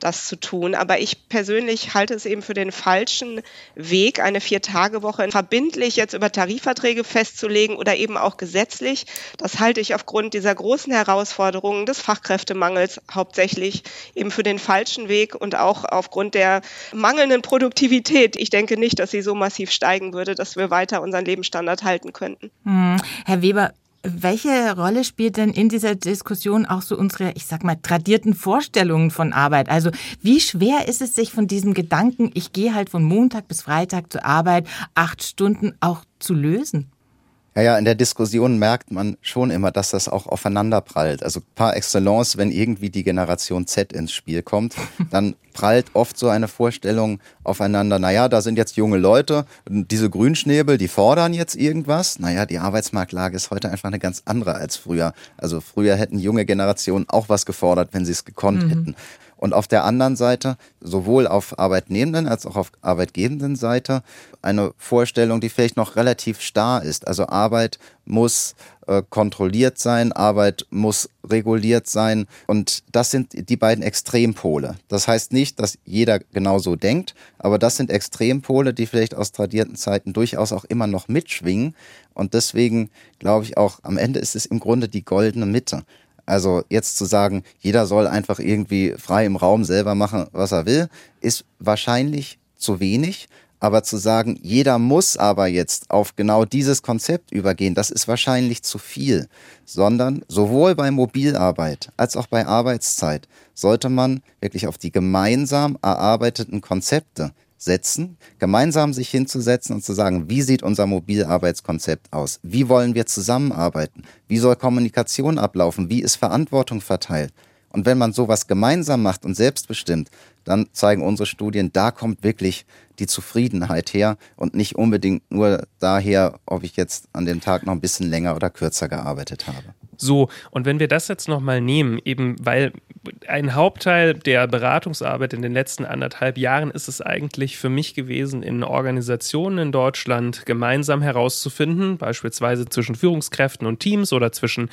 das zu tun. Aber ich persönlich halte es eben für den falschen Weg, eine Vier-Tage-Woche verbindlich jetzt über Tarifverträge festzulegen oder eben auch gesetzlich. Das halte ich aufgrund dieser großen Herausforderungen des Fachkräftemangels hauptsächlich eben für den falschen Weg und auch aufgrund der mangelnden Produktivität. Ich denke nicht, dass sie so massiv steigen würde, dass wir weiter unseren Lebensstandard halten könnten. Hm. Herr Weber, welche Rolle spielt denn in dieser Diskussion auch so unsere, ich sag mal, tradierten Vorstellungen von Arbeit? Also wie schwer ist es sich von diesem Gedanken, ich gehe halt von Montag bis Freitag zur Arbeit, acht Stunden auch zu lösen? Ja, ja, in der Diskussion merkt man schon immer, dass das auch aufeinander prallt. Also par excellence, wenn irgendwie die Generation Z ins Spiel kommt, dann prallt oft so eine Vorstellung aufeinander, naja, da sind jetzt junge Leute, diese Grünschnäbel, die fordern jetzt irgendwas. Naja, die Arbeitsmarktlage ist heute einfach eine ganz andere als früher. Also früher hätten junge Generationen auch was gefordert, wenn sie es gekonnt mhm. hätten. Und auf der anderen Seite, sowohl auf Arbeitnehmenden als auch auf arbeitgebenden Seite, eine Vorstellung, die vielleicht noch relativ starr ist. Also Arbeit muss äh, kontrolliert sein, Arbeit muss reguliert sein. Und das sind die beiden Extrempole. Das heißt nicht, dass jeder genauso denkt, aber das sind Extrempole, die vielleicht aus tradierten Zeiten durchaus auch immer noch mitschwingen. Und deswegen glaube ich auch, am Ende ist es im Grunde die goldene Mitte. Also jetzt zu sagen, jeder soll einfach irgendwie frei im Raum selber machen, was er will, ist wahrscheinlich zu wenig. Aber zu sagen, jeder muss aber jetzt auf genau dieses Konzept übergehen, das ist wahrscheinlich zu viel. Sondern sowohl bei Mobilarbeit als auch bei Arbeitszeit sollte man wirklich auf die gemeinsam erarbeiteten Konzepte setzen, gemeinsam sich hinzusetzen und zu sagen, wie sieht unser Mobilarbeitskonzept aus? Wie wollen wir zusammenarbeiten? Wie soll Kommunikation ablaufen? Wie ist Verantwortung verteilt? Und wenn man sowas gemeinsam macht und selbstbestimmt, dann zeigen unsere Studien, da kommt wirklich die Zufriedenheit her und nicht unbedingt nur daher, ob ich jetzt an dem Tag noch ein bisschen länger oder kürzer gearbeitet habe. So, und wenn wir das jetzt nochmal nehmen, eben weil ein Hauptteil der Beratungsarbeit in den letzten anderthalb Jahren ist es eigentlich für mich gewesen, in Organisationen in Deutschland gemeinsam herauszufinden, beispielsweise zwischen Führungskräften und Teams oder zwischen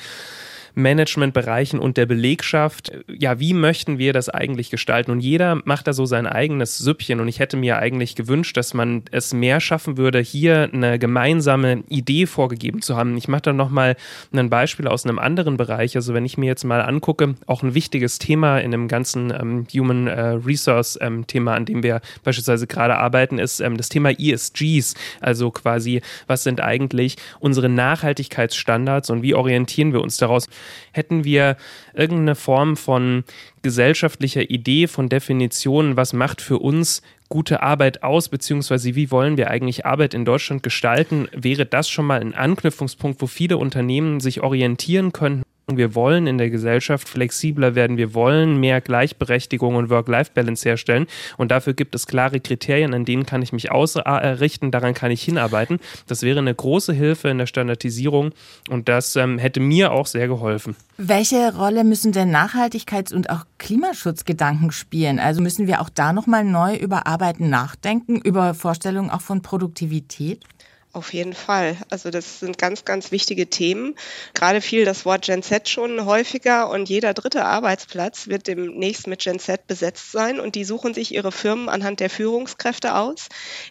Managementbereichen und der Belegschaft, ja, wie möchten wir das eigentlich gestalten? Und jeder macht da so sein eigenes Süppchen. Und ich hätte mir eigentlich gewünscht, dass man es mehr schaffen würde, hier eine gemeinsame Idee vorgegeben zu haben. Ich mache da nochmal ein Beispiel aus einem anderen Bereich. Also wenn ich mir jetzt mal angucke, auch ein wichtiges Thema in dem ganzen ähm, Human äh, Resource ähm, Thema, an dem wir beispielsweise gerade arbeiten, ist ähm, das Thema ESGs. Also quasi, was sind eigentlich unsere Nachhaltigkeitsstandards und wie orientieren wir uns daraus? Hätten wir irgendeine Form von gesellschaftlicher Idee, von Definition, was macht für uns gute Arbeit aus, beziehungsweise wie wollen wir eigentlich Arbeit in Deutschland gestalten, wäre das schon mal ein Anknüpfungspunkt, wo viele Unternehmen sich orientieren könnten wir wollen in der Gesellschaft flexibler werden. Wir wollen mehr Gleichberechtigung und Work-Life-Balance herstellen. Und dafür gibt es klare Kriterien, an denen kann ich mich ausrichten, daran kann ich hinarbeiten. Das wäre eine große Hilfe in der Standardisierung und das ähm, hätte mir auch sehr geholfen. Welche Rolle müssen denn Nachhaltigkeits- und auch Klimaschutzgedanken spielen? Also müssen wir auch da nochmal neu über Arbeiten nachdenken, über Vorstellungen auch von Produktivität? Auf jeden Fall. Also das sind ganz, ganz wichtige Themen. Gerade fiel das Wort Gen Z schon häufiger und jeder dritte Arbeitsplatz wird demnächst mit Gen Z besetzt sein und die suchen sich ihre Firmen anhand der Führungskräfte aus,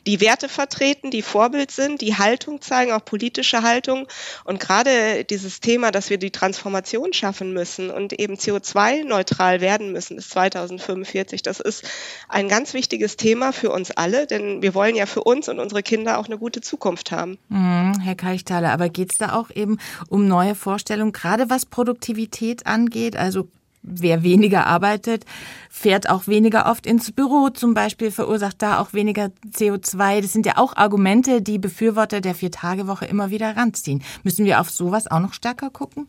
die Werte vertreten, die Vorbild sind, die Haltung zeigen, auch politische Haltung und gerade dieses Thema, dass wir die Transformation schaffen müssen und eben CO2-neutral werden müssen bis 2045, das ist ein ganz wichtiges Thema für uns alle, denn wir wollen ja für uns und unsere Kinder auch eine gute Zukunft haben. Mhm, Herr Keichthaler, aber geht es da auch eben um neue Vorstellungen, gerade was Produktivität angeht? Also wer weniger arbeitet, fährt auch weniger oft ins Büro zum Beispiel, verursacht da auch weniger CO2. Das sind ja auch Argumente, die Befürworter der Vier-Tage-Woche immer wieder ranziehen. Müssen wir auf sowas auch noch stärker gucken?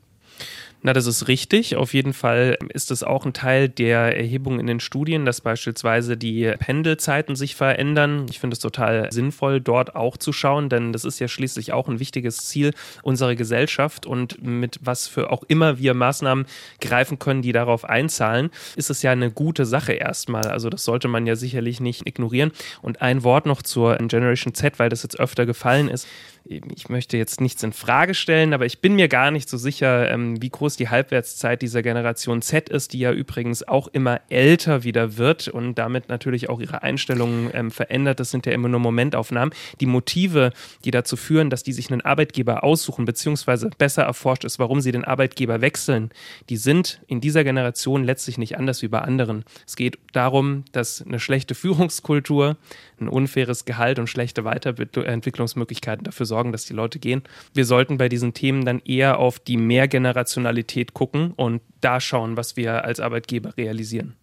Na, das ist richtig. Auf jeden Fall ist es auch ein Teil der Erhebung in den Studien, dass beispielsweise die Pendelzeiten sich verändern. Ich finde es total sinnvoll, dort auch zu schauen, denn das ist ja schließlich auch ein wichtiges Ziel unserer Gesellschaft und mit was für auch immer wir Maßnahmen greifen können, die darauf einzahlen, ist es ja eine gute Sache erstmal. Also das sollte man ja sicherlich nicht ignorieren. Und ein Wort noch zur Generation Z, weil das jetzt öfter gefallen ist ich möchte jetzt nichts in Frage stellen, aber ich bin mir gar nicht so sicher, ähm, wie groß die Halbwertszeit dieser Generation Z ist, die ja übrigens auch immer älter wieder wird und damit natürlich auch ihre Einstellungen ähm, verändert. Das sind ja immer nur Momentaufnahmen. Die Motive, die dazu führen, dass die sich einen Arbeitgeber aussuchen, beziehungsweise besser erforscht ist, warum sie den Arbeitgeber wechseln, die sind in dieser Generation letztlich nicht anders wie bei anderen. Es geht darum, dass eine schlechte Führungskultur, ein unfaires Gehalt und schlechte Weiterentwicklungsmöglichkeiten dafür sorgen, dass die Leute gehen. Wir sollten bei diesen Themen dann eher auf die Mehrgenerationalität gucken und da schauen, was wir als Arbeitgeber realisieren.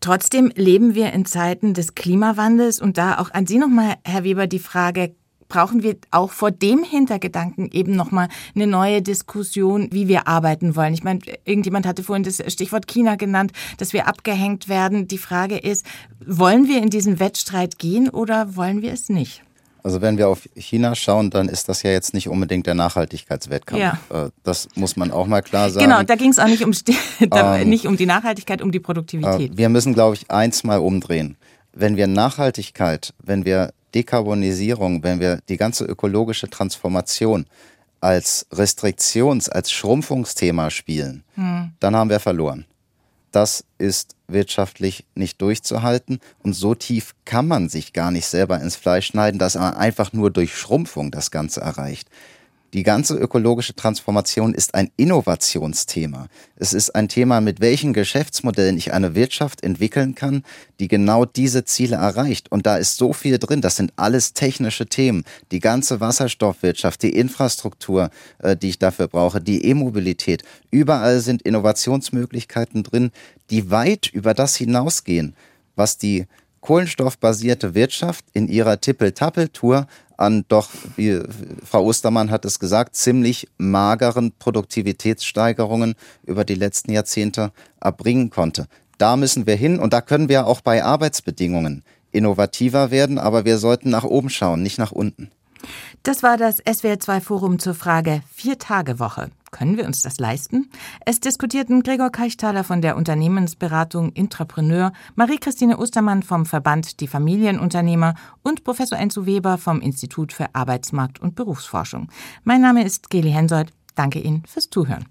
Trotzdem leben wir in Zeiten des Klimawandels und da auch an Sie nochmal, Herr Weber, die Frage, brauchen wir auch vor dem Hintergedanken eben nochmal eine neue Diskussion, wie wir arbeiten wollen. Ich meine, irgendjemand hatte vorhin das Stichwort China genannt, dass wir abgehängt werden. Die Frage ist, wollen wir in diesen Wettstreit gehen oder wollen wir es nicht? Also wenn wir auf China schauen, dann ist das ja jetzt nicht unbedingt der Nachhaltigkeitswettkampf. Ja. Äh, das muss man auch mal klar sagen. Genau, da ging es auch nicht um, ähm, nicht um die Nachhaltigkeit, um die Produktivität. Äh, wir müssen, glaube ich, eins mal umdrehen. Wenn wir Nachhaltigkeit, wenn wir Dekarbonisierung, wenn wir die ganze ökologische Transformation als Restriktions-, als Schrumpfungsthema spielen, hm. dann haben wir verloren. Das ist wirtschaftlich nicht durchzuhalten und so tief kann man sich gar nicht selber ins Fleisch schneiden, dass man einfach nur durch Schrumpfung das Ganze erreicht. Die ganze ökologische Transformation ist ein Innovationsthema. Es ist ein Thema, mit welchen Geschäftsmodellen ich eine Wirtschaft entwickeln kann, die genau diese Ziele erreicht. Und da ist so viel drin. Das sind alles technische Themen. Die ganze Wasserstoffwirtschaft, die Infrastruktur, äh, die ich dafür brauche, die E-Mobilität. Überall sind Innovationsmöglichkeiten drin, die weit über das hinausgehen, was die kohlenstoffbasierte Wirtschaft in ihrer Tippel-Tappel-Tour an doch, wie Frau Ostermann hat es gesagt, ziemlich mageren Produktivitätssteigerungen über die letzten Jahrzehnte erbringen konnte. Da müssen wir hin und da können wir auch bei Arbeitsbedingungen innovativer werden, aber wir sollten nach oben schauen, nicht nach unten. Das war das SWR2-Forum zur Frage Vier-Tage-Woche. Können wir uns das leisten? Es diskutierten Gregor Keichtaler von der Unternehmensberatung Intrapreneur, Marie-Christine Ostermann vom Verband Die Familienunternehmer und Professor Enzo Weber vom Institut für Arbeitsmarkt und Berufsforschung. Mein Name ist Geli Hensoldt. Danke Ihnen fürs Zuhören.